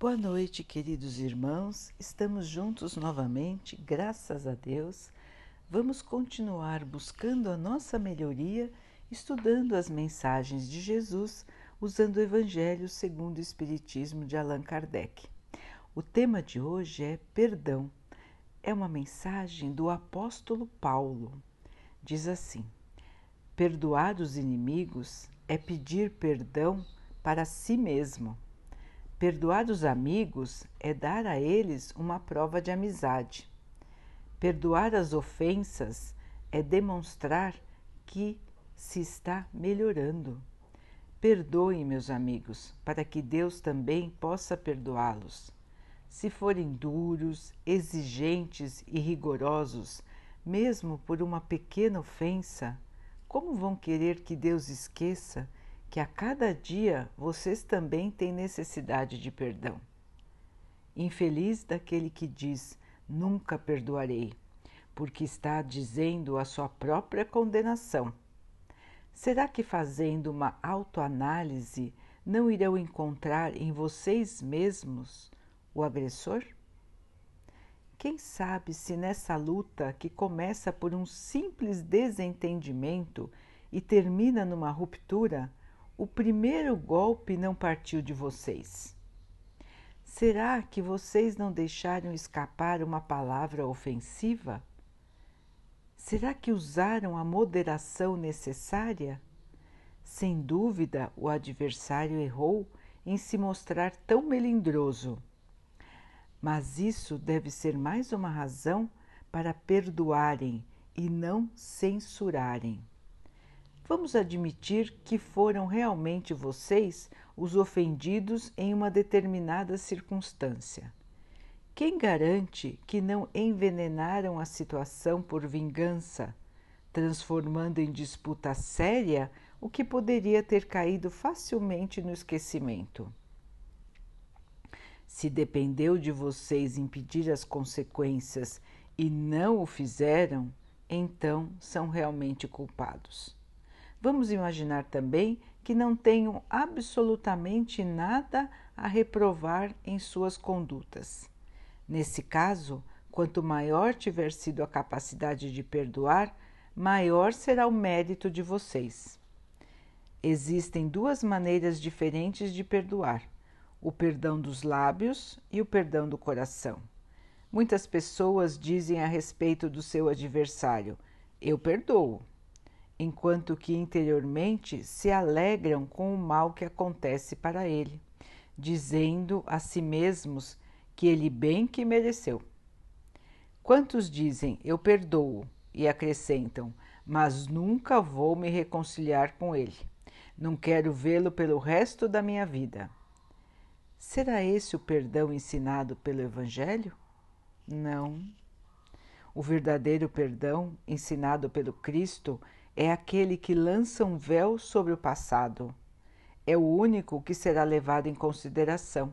Boa noite, queridos irmãos. Estamos juntos novamente, graças a Deus. Vamos continuar buscando a nossa melhoria, estudando as mensagens de Jesus, usando o Evangelho segundo o Espiritismo de Allan Kardec. O tema de hoje é perdão. É uma mensagem do apóstolo Paulo. Diz assim: Perdoar os inimigos é pedir perdão para si mesmo. Perdoar os amigos é dar a eles uma prova de amizade. Perdoar as ofensas é demonstrar que se está melhorando. Perdoem, meus amigos, para que Deus também possa perdoá-los. Se forem duros, exigentes e rigorosos, mesmo por uma pequena ofensa, como vão querer que Deus esqueça que a cada dia vocês também têm necessidade de perdão. Infeliz daquele que diz: Nunca perdoarei, porque está dizendo a sua própria condenação. Será que fazendo uma autoanálise não irão encontrar em vocês mesmos o agressor? Quem sabe se nessa luta que começa por um simples desentendimento e termina numa ruptura, o primeiro golpe não partiu de vocês? Será que vocês não deixaram escapar uma palavra ofensiva? Será que usaram a moderação necessária? Sem dúvida, o adversário errou em se mostrar tão melindroso. Mas isso deve ser mais uma razão para perdoarem e não censurarem. Vamos admitir que foram realmente vocês os ofendidos em uma determinada circunstância. Quem garante que não envenenaram a situação por vingança, transformando em disputa séria o que poderia ter caído facilmente no esquecimento? Se dependeu de vocês impedir as consequências e não o fizeram, então são realmente culpados. Vamos imaginar também que não tenham absolutamente nada a reprovar em suas condutas. Nesse caso, quanto maior tiver sido a capacidade de perdoar, maior será o mérito de vocês. Existem duas maneiras diferentes de perdoar: o perdão dos lábios e o perdão do coração. Muitas pessoas dizem a respeito do seu adversário: Eu perdoo, enquanto que interiormente se alegram com o mal que acontece para ele, dizendo a si mesmos que ele bem que mereceu. Quantos dizem eu perdoo e acrescentam, mas nunca vou me reconciliar com ele. Não quero vê-lo pelo resto da minha vida. Será esse o perdão ensinado pelo Evangelho? Não. O verdadeiro perdão ensinado pelo Cristo é aquele que lança um véu sobre o passado. É o único que será levado em consideração,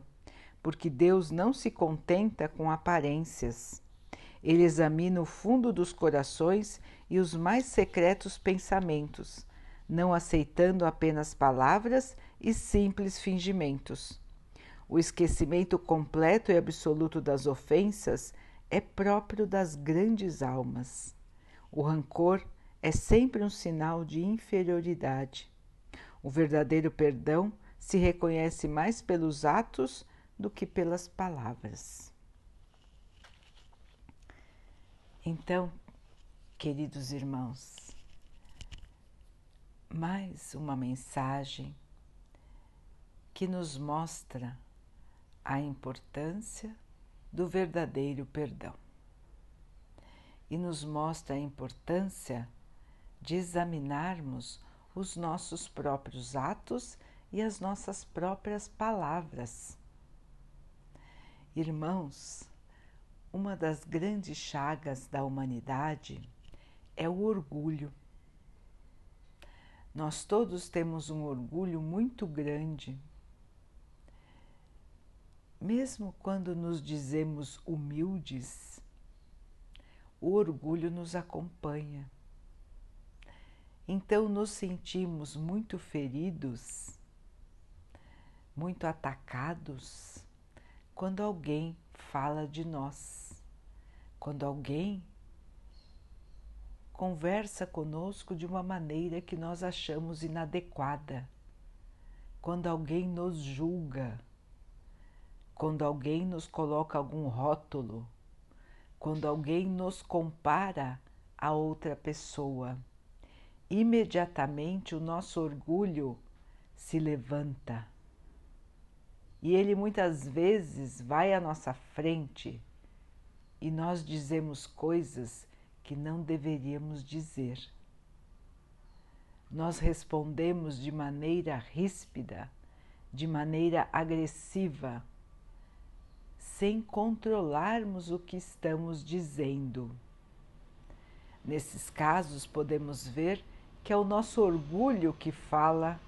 porque Deus não se contenta com aparências. Ele examina o fundo dos corações e os mais secretos pensamentos, não aceitando apenas palavras e simples fingimentos. O esquecimento completo e absoluto das ofensas é próprio das grandes almas. O rancor é sempre um sinal de inferioridade. O verdadeiro perdão se reconhece mais pelos atos do que pelas palavras. Então, queridos irmãos, mais uma mensagem que nos mostra a importância do verdadeiro perdão e nos mostra a importância de examinarmos os nossos próprios atos e as nossas próprias palavras. Irmãos, uma das grandes chagas da humanidade é o orgulho. Nós todos temos um orgulho muito grande. Mesmo quando nos dizemos humildes, o orgulho nos acompanha. Então nos sentimos muito feridos, muito atacados, quando alguém fala de nós, quando alguém conversa conosco de uma maneira que nós achamos inadequada, quando alguém nos julga, quando alguém nos coloca algum rótulo, quando alguém nos compara a outra pessoa. Imediatamente o nosso orgulho se levanta e ele muitas vezes vai à nossa frente e nós dizemos coisas que não deveríamos dizer. Nós respondemos de maneira ríspida, de maneira agressiva, sem controlarmos o que estamos dizendo. Nesses casos, podemos ver que é o nosso orgulho que fala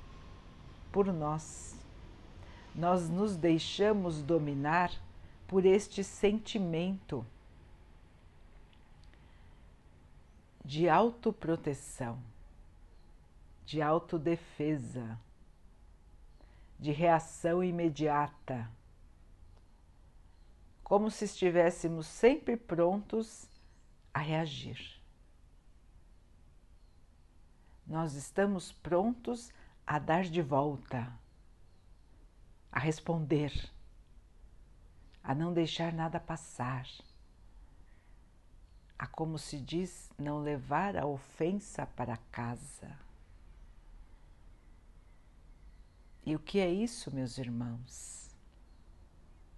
por nós. Nós nos deixamos dominar por este sentimento de autoproteção, de autodefesa, de reação imediata, como se estivéssemos sempre prontos a reagir. Nós estamos prontos a dar de volta, a responder, a não deixar nada passar a, como se diz, não levar a ofensa para casa. E o que é isso, meus irmãos?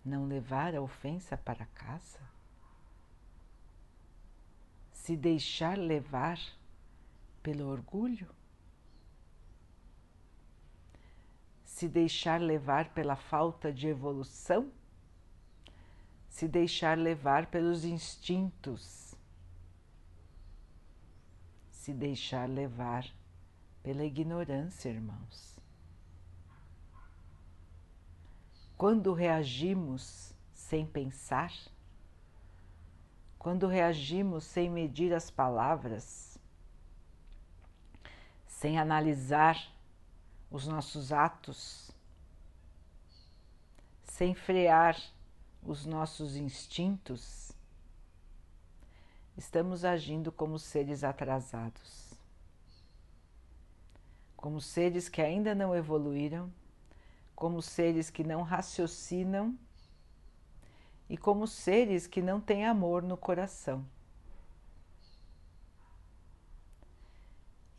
Não levar a ofensa para casa? Se deixar levar pelo orgulho? Se deixar levar pela falta de evolução? Se deixar levar pelos instintos? se deixar levar pela ignorância, irmãos. Quando reagimos sem pensar, quando reagimos sem medir as palavras, sem analisar os nossos atos, sem frear os nossos instintos, estamos agindo como seres atrasados, como seres que ainda não evoluíram, como seres que não raciocinam e como seres que não têm amor no coração.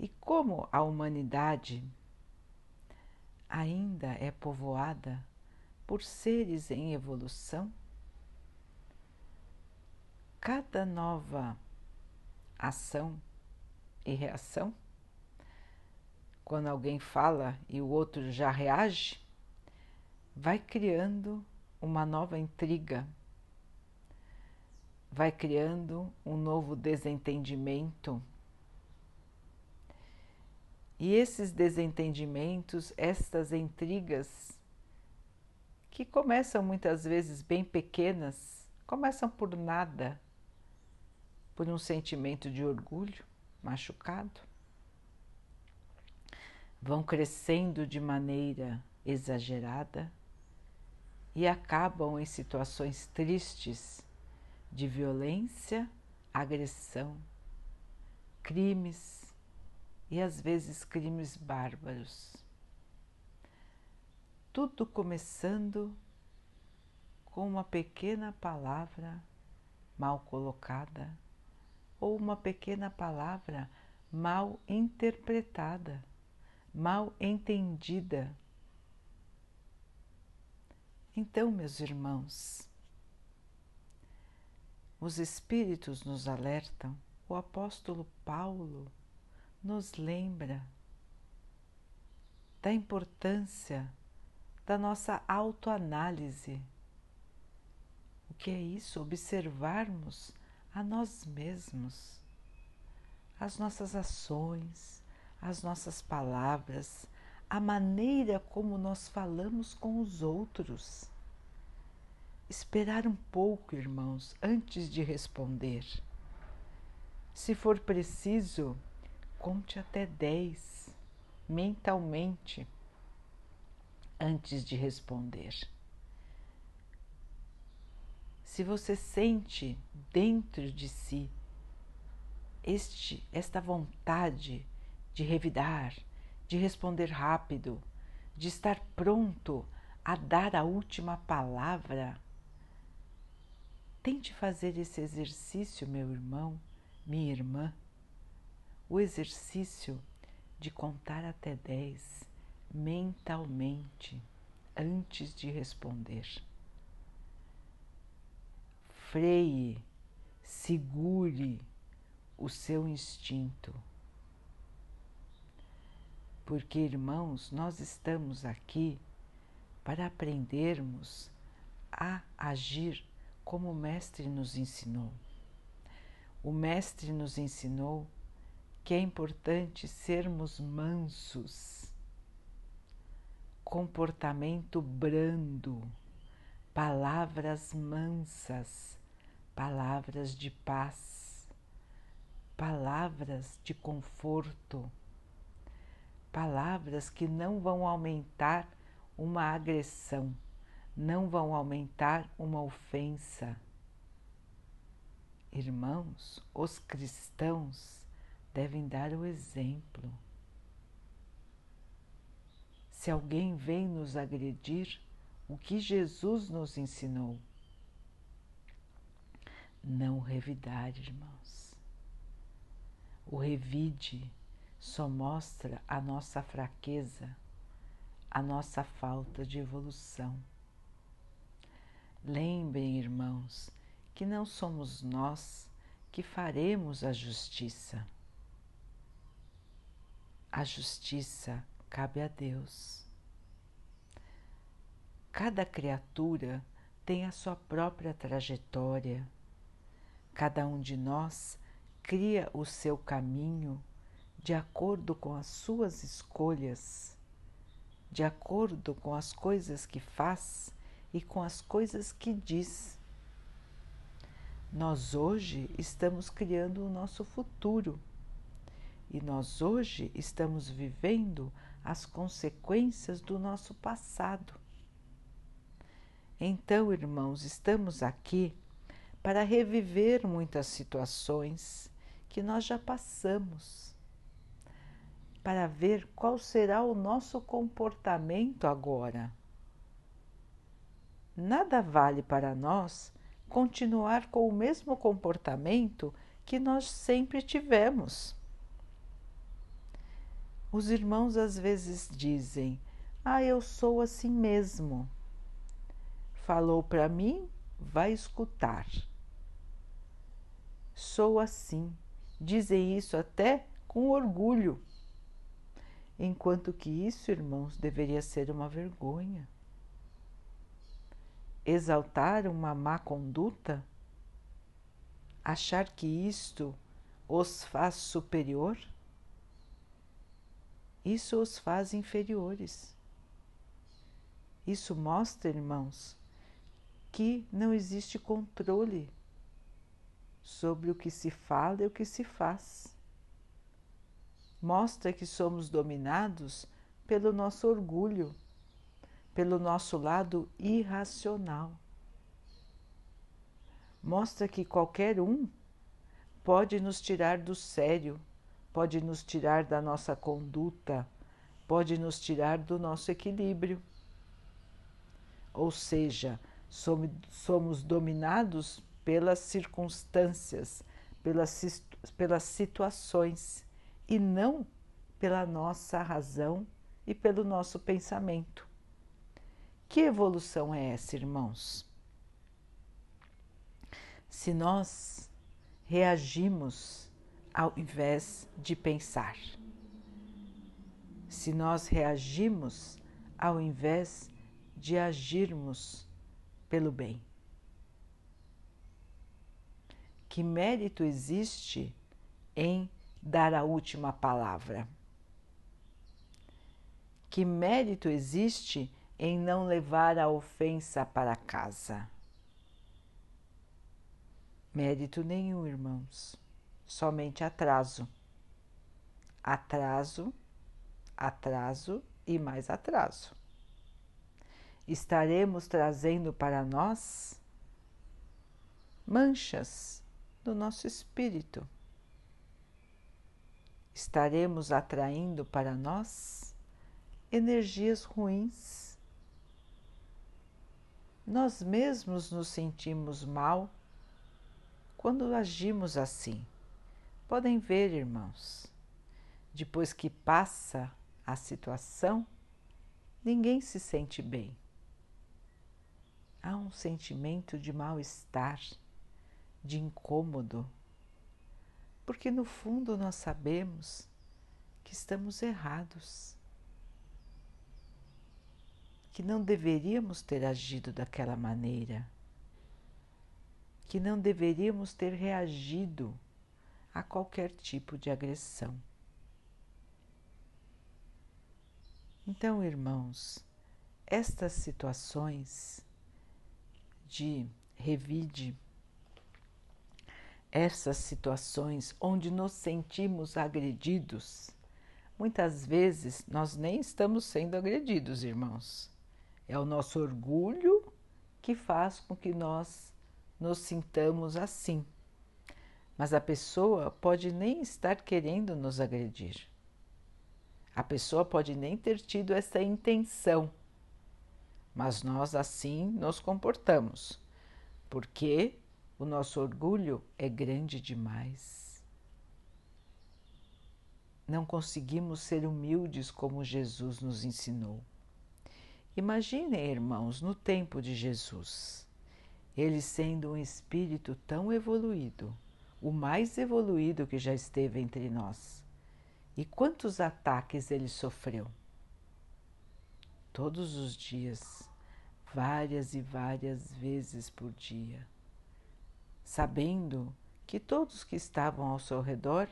E como a humanidade ainda é povoada por seres em evolução, cada nova ação e reação, quando alguém fala e o outro já reage, vai criando uma nova intriga, vai criando um novo desentendimento. E esses desentendimentos, estas intrigas, que começam muitas vezes bem pequenas, começam por nada por um sentimento de orgulho machucado, vão crescendo de maneira exagerada e acabam em situações tristes de violência, agressão, crimes e às vezes crimes bárbaros. Tudo começando com uma pequena palavra mal colocada ou uma pequena palavra mal interpretada, mal entendida. Então, meus irmãos, os Espíritos nos alertam, o apóstolo Paulo nos lembra da importância da nossa autoanálise. O que é isso? Observarmos a nós mesmos, as nossas ações, as nossas palavras, a maneira como nós falamos com os outros. Esperar um pouco, irmãos, antes de responder. Se for preciso, conte até dez mentalmente antes de responder. se você sente dentro de si este, esta vontade de revidar, de responder rápido, de estar pronto a dar a última palavra, tente fazer esse exercício, meu irmão, minha irmã, o exercício de contar até dez mentalmente antes de responder. Freie, segure o seu instinto. Porque, irmãos, nós estamos aqui para aprendermos a agir como o Mestre nos ensinou. O Mestre nos ensinou que é importante sermos mansos, comportamento brando, palavras mansas, palavras de paz, palavras de conforto, palavras que não vão aumentar uma agressão, não vão aumentar uma ofensa. Irmãos, os cristãos devem dar o exemplo. Se alguém vem nos agredir, o que Jesus nos ensinou? Não revidar, irmãos. O revide só mostra a nossa fraqueza, a nossa falta de evolução. Lembrem, irmãos, que não somos nós que faremos a justiça. A justiça cabe a Deus. Cada criatura tem a sua própria trajetória. Cada um de nós cria o seu caminho de acordo com as suas escolhas, de acordo com as coisas que faz e com as coisas que diz. Nós hoje estamos criando o nosso futuro e nós hoje estamos vivendo as consequências do nosso passado. Então, irmãos, estamos aqui para reviver muitas situações que nós já passamos, para ver qual será o nosso comportamento agora. Nada vale para nós continuar com o mesmo comportamento que nós sempre tivemos. Os irmãos às vezes dizem: Ah, eu sou assim mesmo. Falou para mim, vai escutar. Sou assim. Dizem isso até com orgulho. Enquanto que isso, irmãos, deveria ser uma vergonha. Exaltar uma má conduta? Achar que isto os faz superior? Isso os faz inferiores. Isso mostra, irmãos, que não existe controle sobre o que se fala e o que se faz. Mostra que somos dominados pelo nosso orgulho, pelo nosso lado irracional. Mostra que qualquer um pode nos tirar do sério pode nos tirar da nossa conduta, pode nos tirar do nosso equilíbrio. Ou seja, somos, dominados pelas circunstâncias, pelas, pelas situações e não pela nossa razão e pelo nosso pensamento. Que evolução é essa, irmãos? Se nós reagimos ao invés de pensar. Se nós reagimos ao invés de agirmos pelo bem. Que mérito existe em dar a última palavra? Que mérito existe em não levar a ofensa para casa? Mérito nenhum, irmãos somente atraso. Atraso, atraso e mais atraso. Estaremos trazendo para nós manchas no nosso espírito. Estaremos atraindo para nós energias ruins. Nós mesmos nos sentimos mal quando agimos assim. Podem ver, irmãos, depois que passa a situação, ninguém se sente bem. Há um sentimento de mal-estar, de incômodo, porque no fundo nós sabemos que estamos errados, que não deveríamos ter agido daquela maneira, que não deveríamos ter reagido a qualquer tipo de agressão. Então, irmãos, estas situações de revide, essas situações onde nos sentimos agredidos, muitas vezes nós nem estamos sendo agredidos, irmãos. É o nosso orgulho que faz com que nós nos sintamos assim mas a pessoa pode nem estar querendo nos agredir. A pessoa pode nem ter tido essa intenção, mas nós assim nos comportamos, porque o nosso orgulho é grande demais. Não conseguimos ser humildes como Jesus nos ensinou. Imaginem, irmãos, no tempo de Jesus, ele sendo um espírito tão evoluído o mais evoluído que já esteve entre nós. E quantos ataques ele sofreu? Todos os dias, várias e várias vezes por dia, sabendo que todos que estavam ao seu redor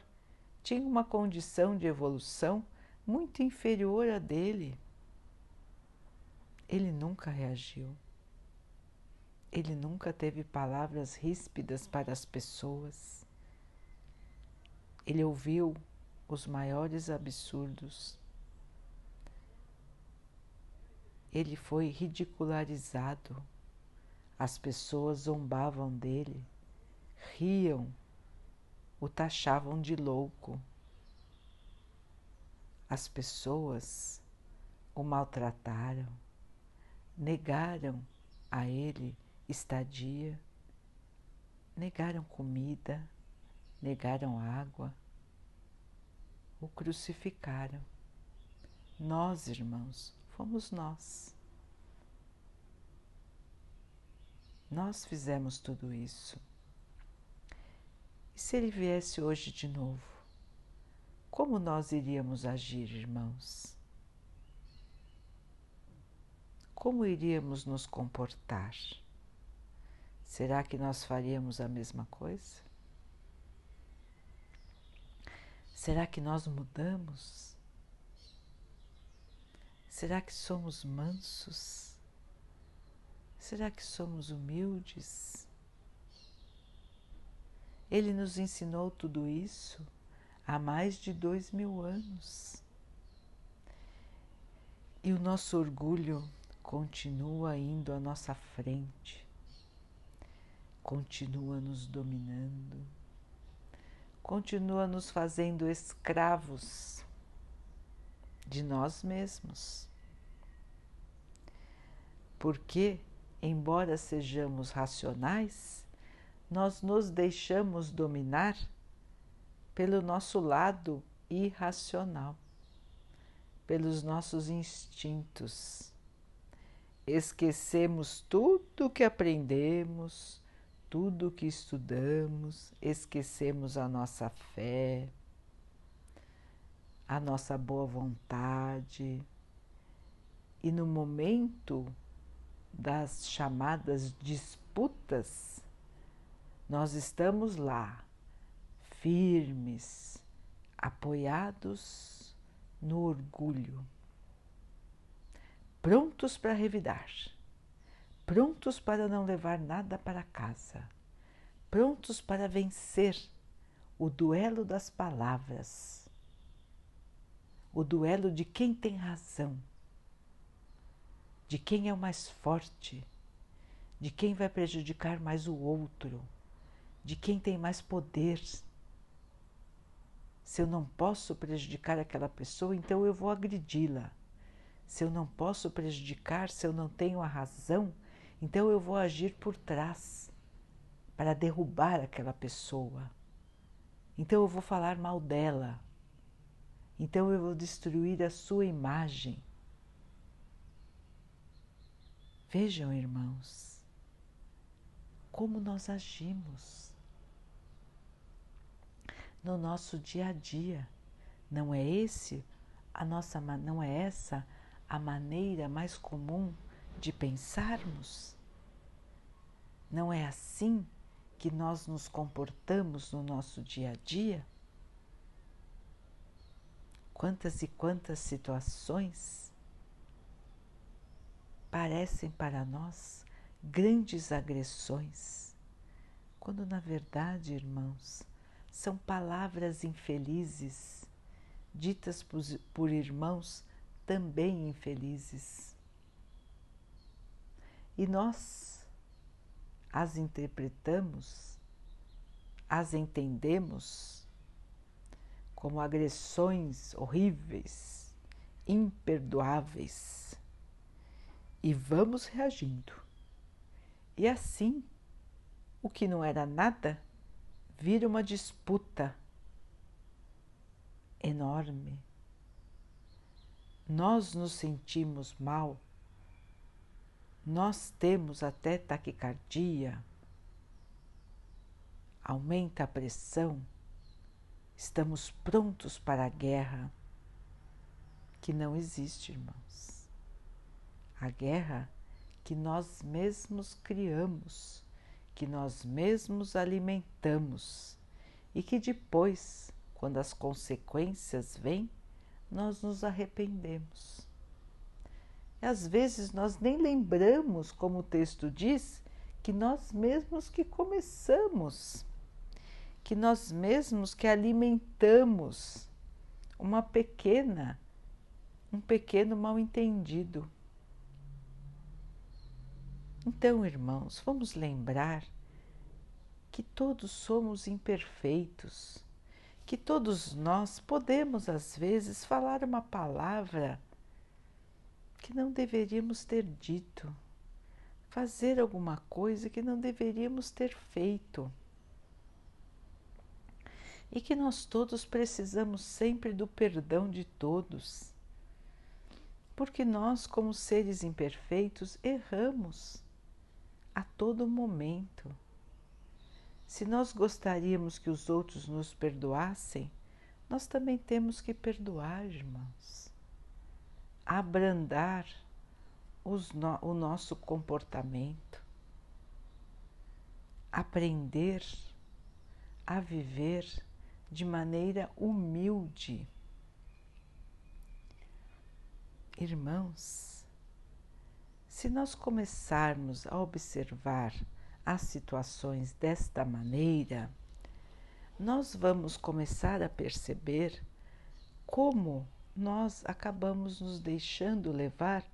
tinham uma condição de evolução muito inferior à dele. Ele nunca reagiu. Ele nunca teve palavras ríspidas para as pessoas. Ele ouviu os maiores absurdos. Ele foi ridicularizado. As pessoas zombavam dele, riam, o taxavam de louco. As pessoas o maltrataram, negaram a ele estadia, negaram comida negaram água, o crucificaram. Nós, irmãos, fomos nós. Nós fizemos tudo isso. E se ele viesse hoje de novo, como nós iríamos agir, irmãos? Como iríamos nos comportar? Será que nós faríamos a mesma coisa? Será que nós mudamos? Será que somos mansos? Será que somos humildes? Ele nos ensinou tudo isso há mais de dois mil anos. E o nosso orgulho continua indo à nossa frente, continua nos dominando continua nos fazendo escravos de nós mesmos. Porque, embora sejamos racionais, nós nos deixamos dominar pelo nosso lado irracional, pelos nossos instintos. Esquecemos tudo o que aprendemos, tudo que estudamos, esquecemos a nossa fé, a nossa boa vontade, e no momento das chamadas disputas, nós estamos lá, firmes, apoiados no orgulho, prontos para revidar prontos para não levar nada para casa, prontos para vencer o duelo das palavras, o duelo de quem tem razão, de quem é o mais forte, de quem vai prejudicar mais o outro, de quem tem mais poder. Se eu não posso prejudicar aquela pessoa, então eu vou agredi-la. Se eu não posso prejudicar, se eu não tenho a razão, então eu vou agir por trás para derrubar aquela pessoa. Então eu vou falar mal dela. Então eu vou destruir a sua imagem. Vejam, irmãos, como nós agimos no nosso dia a dia. Não é esse a nossa não é essa a maneira mais comum de pensarmos? Não é assim que nós nos comportamos no nosso dia a dia? Quantas e quantas situações parecem para nós grandes agressões, quando na verdade, irmãos, são palavras infelizes ditas por, irmãos também infelizes. E nós as interpretamos, as entendemos como agressões horríveis, imperdoáveis, e vamos reagindo. E assim, o que não era nada vira uma disputa enorme nós nos sentimos mal, nós temos até taquicardia, aumenta a pressão, estamos prontos para a guerra, que não existe, irmãos. A guerra que nós mesmos criamos, que nós mesmos alimentamos e que depois, quando as consequências vêm, nós nos arrependemos. Às vezes nós nem lembramos, como o texto diz, que nós mesmos que começamos, que nós mesmos que alimentamos uma pequena, um pequeno mal-entendido. Então, irmãos, vamos lembrar que todos somos imperfeitos que todos nós podemos, às vezes, falar uma palavra que não deveríamos ter dito, fazer alguma coisa que não deveríamos ter feito. E que nós todos precisamos sempre do perdão de todos, porque nós, como seres imperfeitos, erramos a todo momento. Se nós gostaríamos que os outros nos perdoassem, nós também temos que perdoar, irmãos. Abrandar no, o nosso comportamento. Aprender a viver de maneira humilde. Irmãos, se nós começarmos a observar as situações desta maneira, nós vamos começar a perceber como nós acabamos nos deixando levar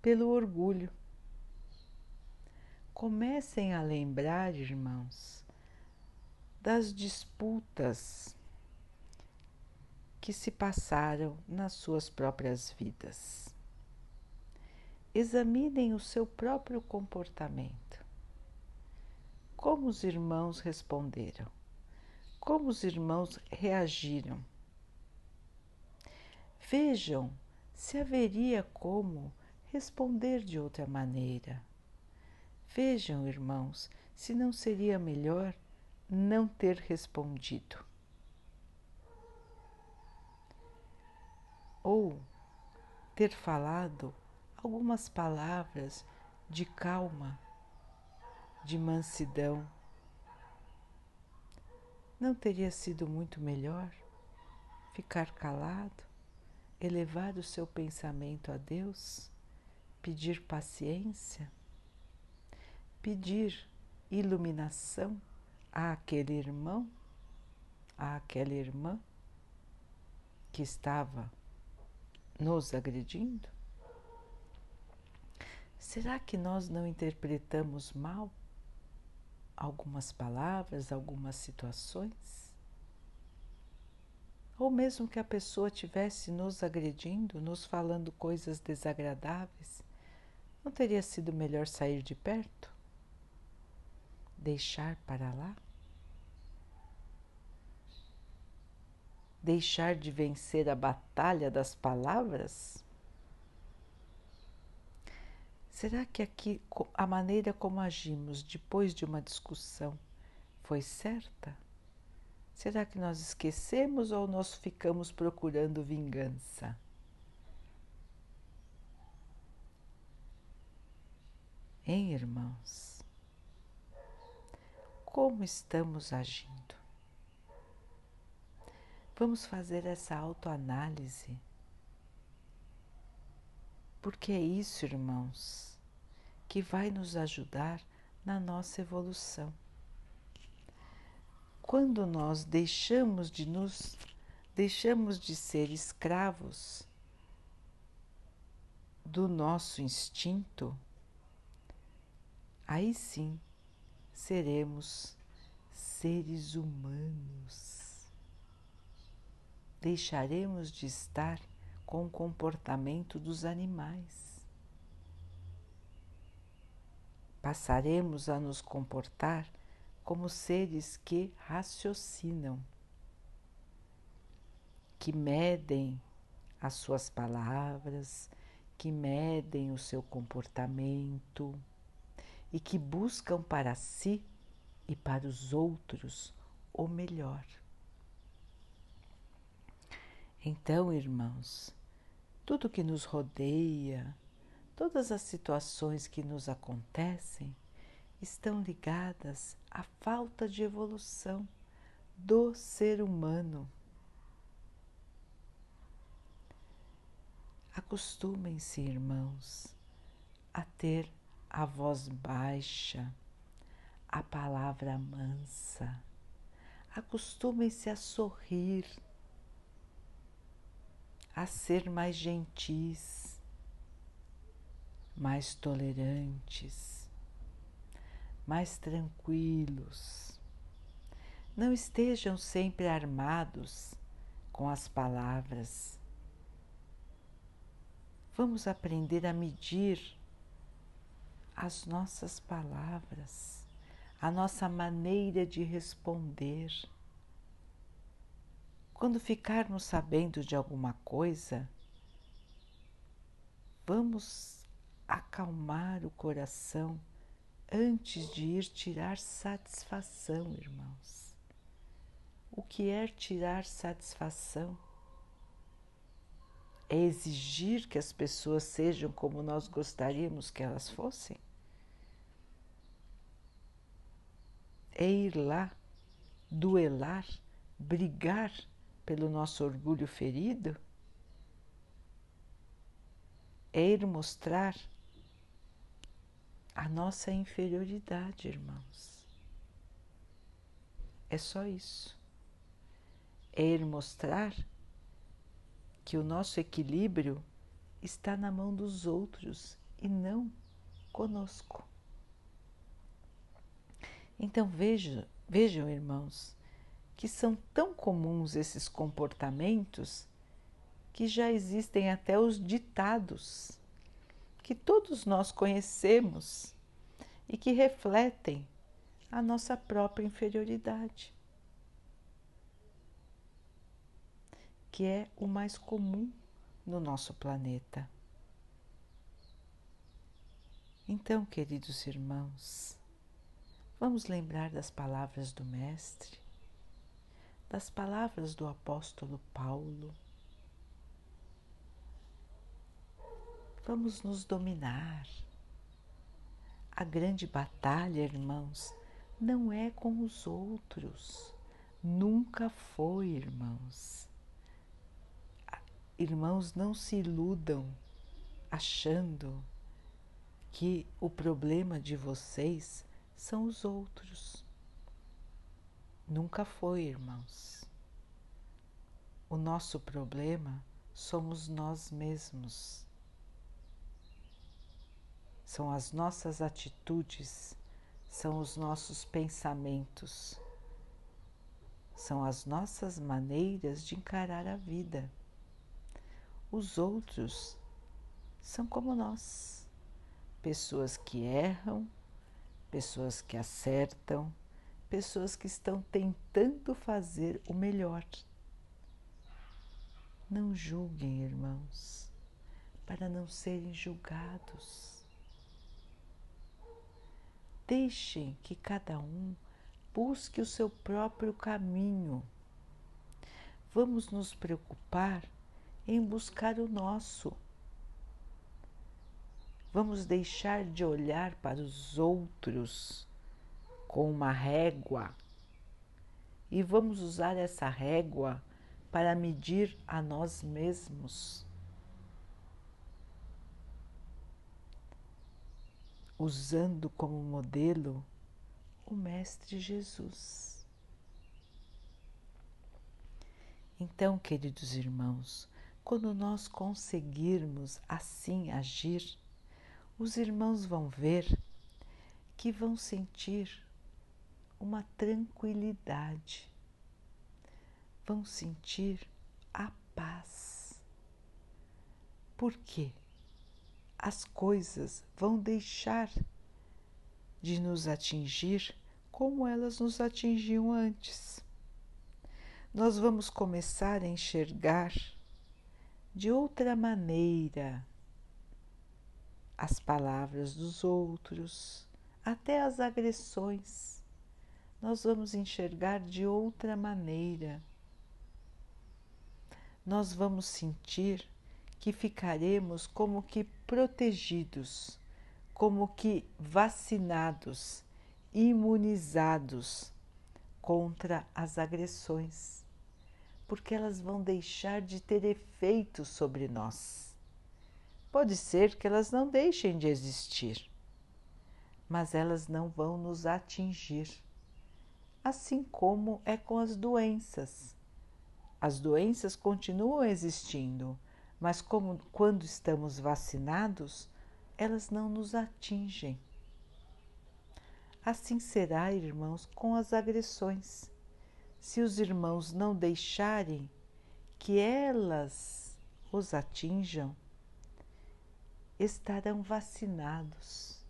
pelo orgulho. Comecem a lembrar, irmãos, das disputas que se passaram nas suas próprias vidas. Examinem o seu próprio comportamento. Como os irmãos responderam? Como os irmãos reagiram? Vejam se haveria como responder de outra maneira. Vejam, irmãos, se não seria melhor não ter respondido. Ou ter falado algumas palavras de calma de mansidão. Não teria sido muito melhor ficar calado, elevar o seu pensamento a Deus, pedir paciência, pedir iluminação àquele irmão, àquela irmã que estava nos agredindo? Será que nós não interpretamos mal algumas palavras, algumas situações? Ou mesmo que a pessoa tivesse nos agredindo, nos falando coisas desagradáveis, não teria sido melhor sair de perto? Deixar para lá? Deixar de vencer a batalha das palavras? Será que aqui a maneira como agimos depois de uma discussão foi certa? Será que nós esquecemos ou nós ficamos procurando vingança? Hein, irmãos? Como estamos agindo? Vamos fazer essa autoanálise. Porque é isso, irmãos, que vai nos ajudar na nossa evolução. Quando nós deixamos de nos deixamos de ser escravos do nosso instinto, aí sim seremos seres humanos. Deixaremos de estar com o comportamento dos animais. Passaremos a nos comportar como seres que raciocinam, que medem as suas palavras, que medem o seu comportamento e que buscam para si e para os outros o melhor. Então, irmãos, tudo que nos rodeia, todas as situações que nos acontecem, estão ligadas à falta de evolução do ser humano. Acostumem-se, irmãos, a ter a voz baixa, a palavra mansa. Acostumem-se a sorrir, a ser mais gentis, mais tolerantes, mais tranquilos. Não estejam sempre armados com as palavras. Vamos aprender a medir as nossas palavras, a nossa maneira de responder. Quando ficarmos sabendo de alguma coisa, vamos acalmar o coração antes de ir tirar satisfação, irmãos. O que é tirar satisfação? É exigir que as pessoas sejam como nós gostaríamos que elas fossem? É ir lá, duelar, brigar pelo nosso orgulho ferido? É ir mostrar a nossa inferioridade, irmãos. É só isso. É ir mostrar que o nosso equilíbrio está na mão dos outros e não conosco. Então vejam, vejam, irmãos, que são tão comuns esses comportamentos que já existem até os ditados que todos nós conhecemos e que refletem a nossa própria inferioridade. que é o mais comum no nosso planeta. Então, queridos irmãos, vamos lembrar das palavras do Mestre, das palavras do apóstolo Paulo. Vamos nos dominar. A grande batalha, irmãos, não é com os outros. Nunca foi, irmãos. Irmãos, não se iludam achando que o problema de vocês são os outros. Nunca foi, irmãos. O nosso problema somos nós mesmos. São as nossas atitudes, são os nossos pensamentos, são as nossas maneiras de encarar a vida. Os outros são como nós, pessoas que erram, pessoas que acertam, pessoas que estão tentando fazer o melhor. Não julguem, irmãos, para não serem julgados. Deixem que cada um busque o seu próprio caminho. Vamos nos preocupar em buscar o nosso. Vamos deixar de olhar para os outros com uma régua e vamos usar essa régua para medir a nós mesmos. Usando como modelo o Mestre Jesus. Então, queridos irmãos, quando nós conseguirmos assim agir, os irmãos vão ver que vão sentir uma tranquilidade, vão sentir a paz. Por quê? As coisas vão deixar de nos atingir como elas nos atingiam antes. Nós vamos começar a enxergar de outra maneira as palavras dos outros, até as agressões nós vamos enxergar de outra maneira. Nós vamos sentir que ficaremos como que protegidos, como que vacinados, imunizados contra as agressões, porque elas vão deixar de ter efeito sobre nós. Pode ser que elas não deixem de existir, mas elas não vão nos atingir assim como é com as doenças. As doenças continuam existindo, mas como quando estamos vacinados, elas não nos atingem. Assim será, irmãos, com as agressões. Se os irmãos não deixarem que elas os atinjam, estarão vacinados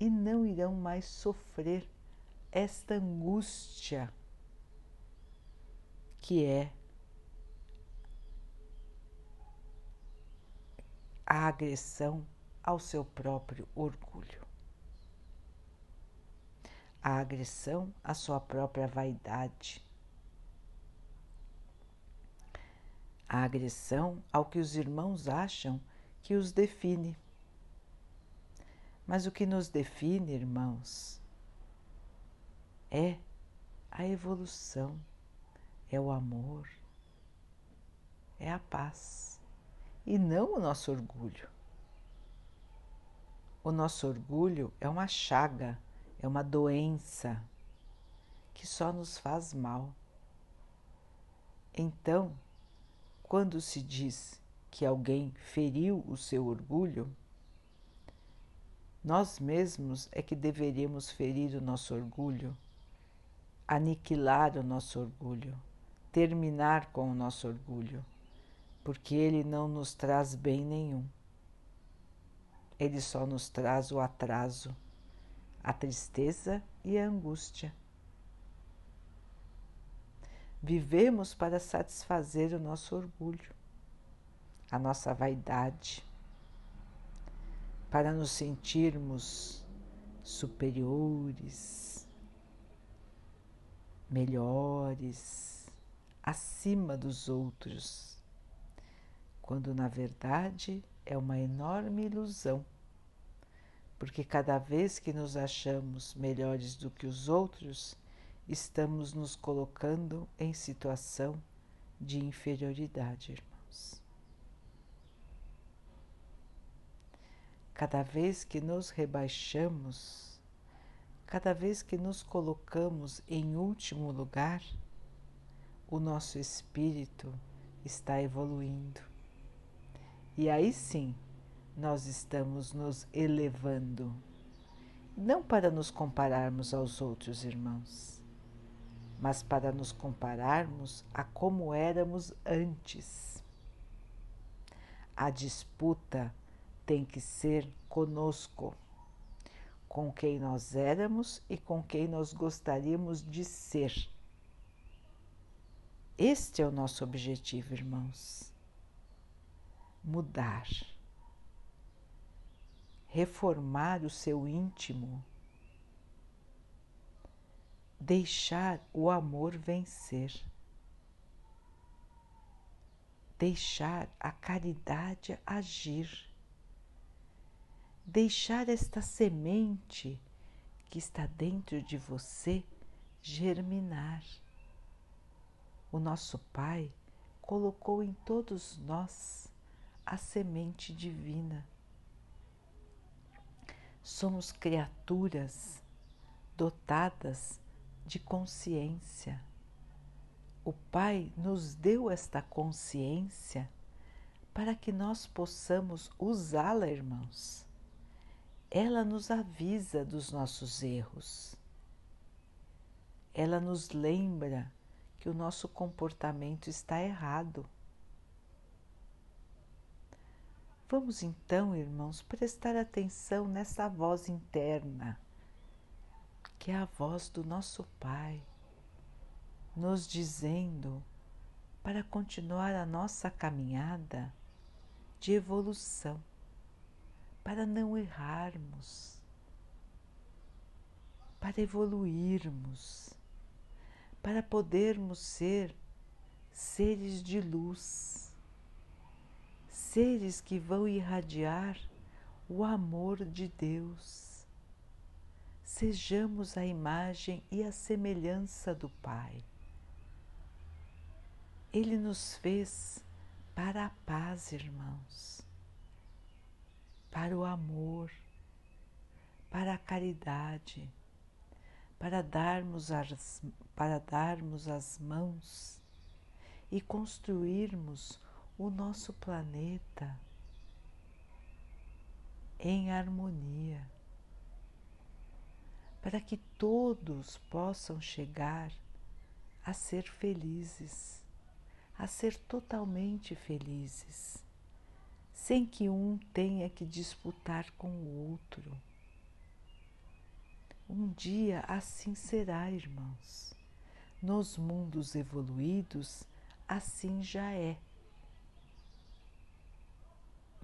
e não irão mais sofrer esta angústia que é a agressão ao seu próprio orgulho, a agressão à sua própria vaidade, a agressão ao que os irmãos acham que os define. Mas o que nos define, irmãos, é a evolução, é o amor, é a paz e não o nosso orgulho. O nosso orgulho é uma chaga, é uma doença que só nos faz mal. Então, quando se diz que alguém feriu o seu orgulho, nós mesmos é que deveríamos ferir o nosso orgulho aniquilar o nosso orgulho, terminar com o nosso orgulho, porque ele não nos traz bem nenhum. Ele só nos traz o atraso, a tristeza e a angústia. Vivemos para satisfazer o nosso orgulho, a nossa vaidade, para nos sentirmos superiores, melhores, acima dos outros, quando na verdade é uma enorme ilusão, porque cada vez que nos achamos melhores do que os outros, estamos nos colocando em situação de inferioridade, irmãos. Cada vez que nos rebaixamos, Cada vez que nos colocamos em último lugar, o nosso espírito está evoluindo. E aí sim, nós estamos nos elevando. não para nos compararmos aos outros irmãos, mas para nos compararmos a como éramos antes. A disputa tem que ser conosco, com quem nós éramos e com quem nós gostaríamos de ser. Este é o nosso objetivo, irmãos. Mudar reformar o seu íntimo, deixar o amor vencer, deixar a caridade agir, deixar esta semente que está dentro de você germinar. O nosso Pai colocou em todos nós a semente divina somos criaturas dotadas de consciência. O Pai nos deu esta consciência para que nós possamos usá-la, irmãos. Ela nos avisa dos nossos erros. Ela nos lembra que o nosso comportamento está errado. Vamos então, irmãos, prestar atenção nessa voz interna, que é a voz do nosso Pai, nos dizendo para continuar a nossa caminhada de evolução, para não errarmos, para evoluirmos, para podermos ser seres de luz seres que vão irradiar o amor de Deus. Sejamos a imagem e a semelhança do Pai. Ele nos fez para a paz, irmãos, para o amor, para a caridade, para darmos as, para darmos as mãos e construirmos o nosso planeta em harmonia, para que todos possam chegar a ser felizes, a ser totalmente felizes, sem que um tenha que disputar com o outro. Um dia assim será, irmãos. Nos mundos evoluídos, assim já é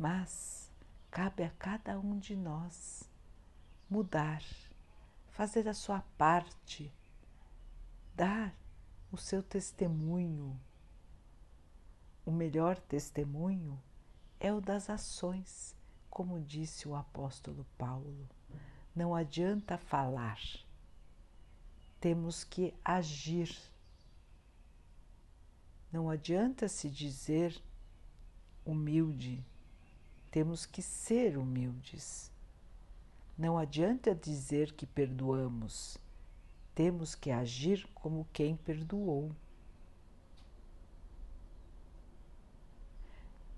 mas cabe a cada um de nós mudar, fazer a sua parte, dar o seu testemunho. O melhor testemunho é o das ações, como disse o apóstolo Paulo. Não adianta falar, temos que agir. Não adianta se dizer humilde, temos que ser humildes. Não adianta dizer que perdoamos, temos que agir como quem perdoou.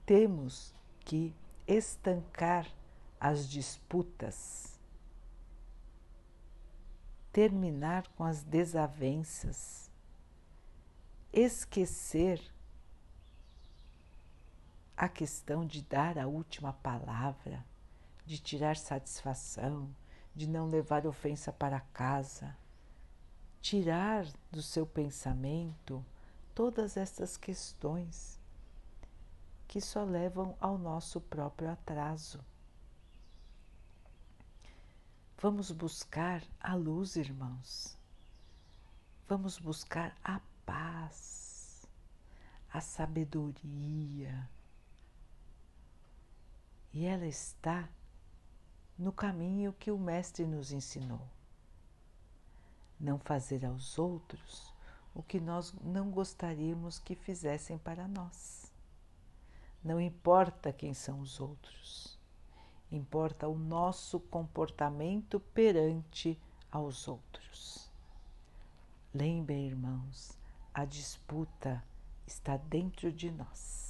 Temos que estancar as disputas, terminar com as desavenças, esquecer a questão de dar a última palavra, de tirar satisfação, de não levar ofensa para casa, tirar do seu pensamento todas essas questões que só levam ao nosso próprio atraso. Vamos buscar a luz, irmãos. Vamos buscar a paz, a sabedoria e ela está no caminho que o Mestre nos ensinou. Não fazer aos outros o que nós não gostaríamos que fizessem para nós. Não importa quem são os outros, importa o nosso comportamento perante aos outros. Lembrem, irmãos, a disputa está dentro de nós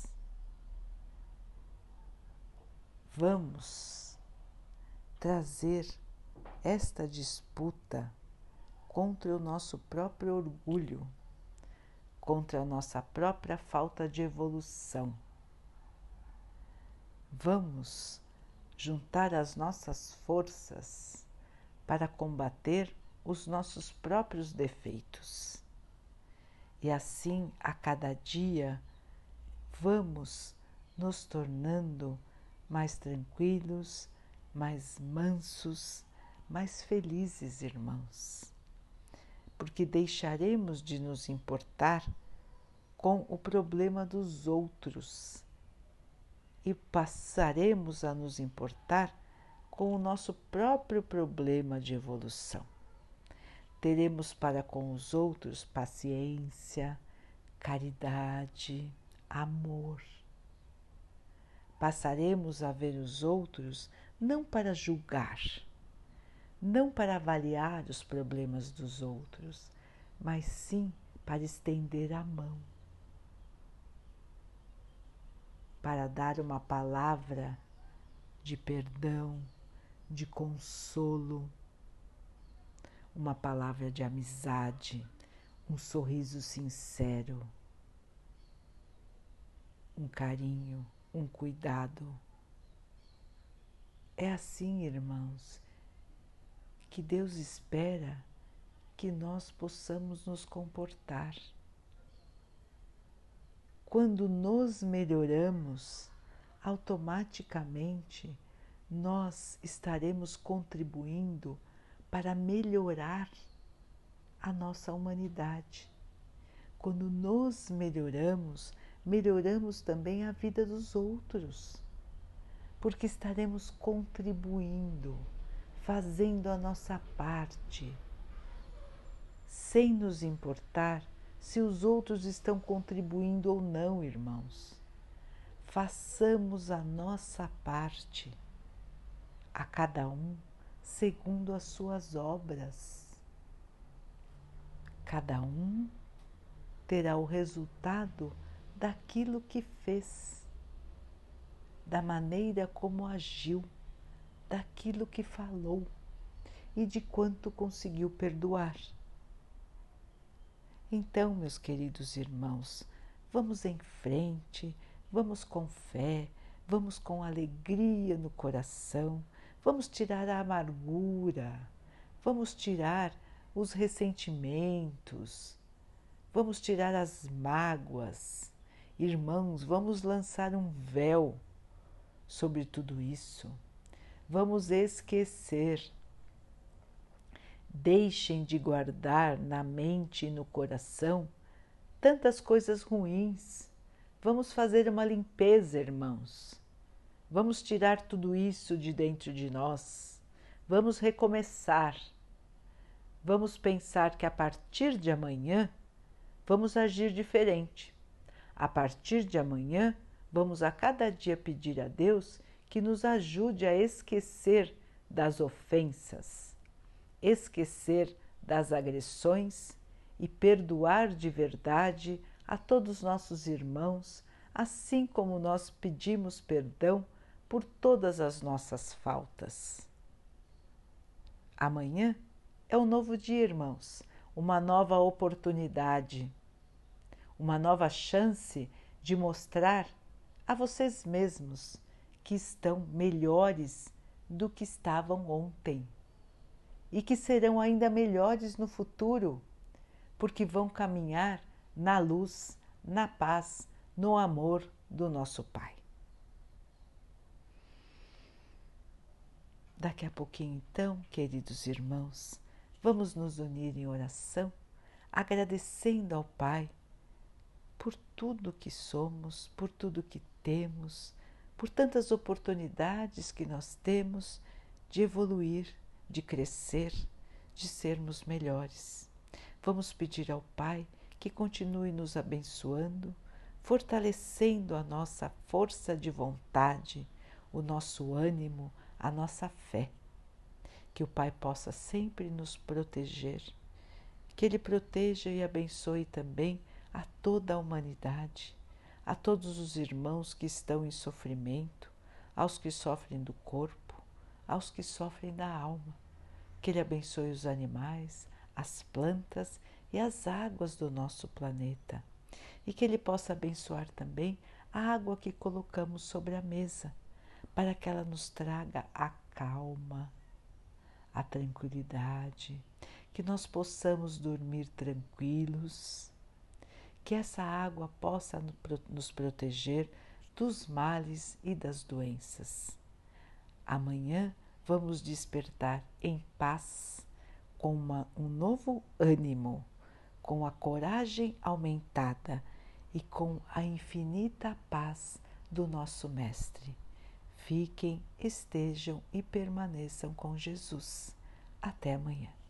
vamos trazer esta disputa contra o nosso próprio orgulho, contra a nossa própria falta de evolução. Vamos juntar as nossas forças para combater os nossos próprios defeitos. E assim, a cada dia, vamos nos tornando mais tranquilos, mais mansos, mais felizes, irmãos, porque deixaremos de nos importar com o problema dos outros e passaremos a nos importar com o nosso próprio problema de evolução. Teremos para com os outros paciência, caridade, amor. Passaremos a ver os outros não para julgar, não para avaliar os problemas dos outros, mas sim para estender a mão, para dar uma palavra de perdão, de consolo, uma palavra de amizade, um sorriso sincero, um carinho, um cuidado. É assim, irmãos, que Deus espera que nós possamos nos comportar. Quando nos melhoramos, automaticamente nós estaremos contribuindo para melhorar a nossa humanidade. Quando nos melhoramos, melhoramos também a vida dos outros, porque estaremos contribuindo fazendo a nossa parte, sem nos importar se os outros estão contribuindo ou não, irmãos. Façamos a nossa parte, a cada um segundo as suas obras. Cada um terá o resultado daquilo que fez, da maneira como agiu daquilo que falou e de quanto conseguiu perdoar. Então, meus queridos irmãos, vamos em frente, vamos com fé, vamos com alegria no coração, vamos tirar a amargura, vamos tirar os ressentimentos, vamos tirar as mágoas. Irmãos, vamos lançar um véu sobre tudo isso vamos esquecer. Deixem de guardar na mente e no coração tantas coisas ruins. Vamos fazer uma limpeza, irmãos. Vamos tirar tudo isso de dentro de nós. Vamos recomeçar. Vamos pensar que a partir de amanhã vamos agir diferente. A partir de amanhã, vamos a cada dia pedir a Deus que nos ajude a esquecer das ofensas, esquecer das agressões e perdoar de verdade a todos nossos irmãos, assim como nós pedimos perdão por todas as nossas faltas. Amanhã é um novo dia, irmãos, uma nova oportunidade, uma nova chance de mostrar a vocês mesmos que estão melhores do que estavam ontem e que serão ainda melhores no futuro, porque vão caminhar na luz, na paz, no amor do nosso Pai. Daqui a pouquinho, então, queridos irmãos, vamos nos unir em oração, agradecendo ao Pai por tudo que somos, por tudo que temos por tantas oportunidades que nós temos de evoluir, de crescer, de sermos melhores. Vamos pedir ao Pai que continue nos abençoando, fortalecendo a nossa força de vontade, o nosso ânimo, a nossa fé. Que o Pai possa sempre nos proteger, que Ele proteja e abençoe também a toda a humanidade a todos os irmãos que estão em sofrimento, aos que sofrem do corpo, aos que sofrem da alma. Que Ele abençoe os animais, as plantas e as águas do nosso planeta. E que Ele possa abençoar também a água que colocamos sobre a mesa, para que ela nos traga a calma, a tranquilidade, que nós possamos dormir tranquilos, que essa água possa nos proteger dos males e das doenças. Amanhã vamos despertar em paz, com uma, um novo ânimo, com a coragem aumentada e com a infinita paz do nosso Mestre. Fiquem, estejam e permaneçam com Jesus. Até amanhã.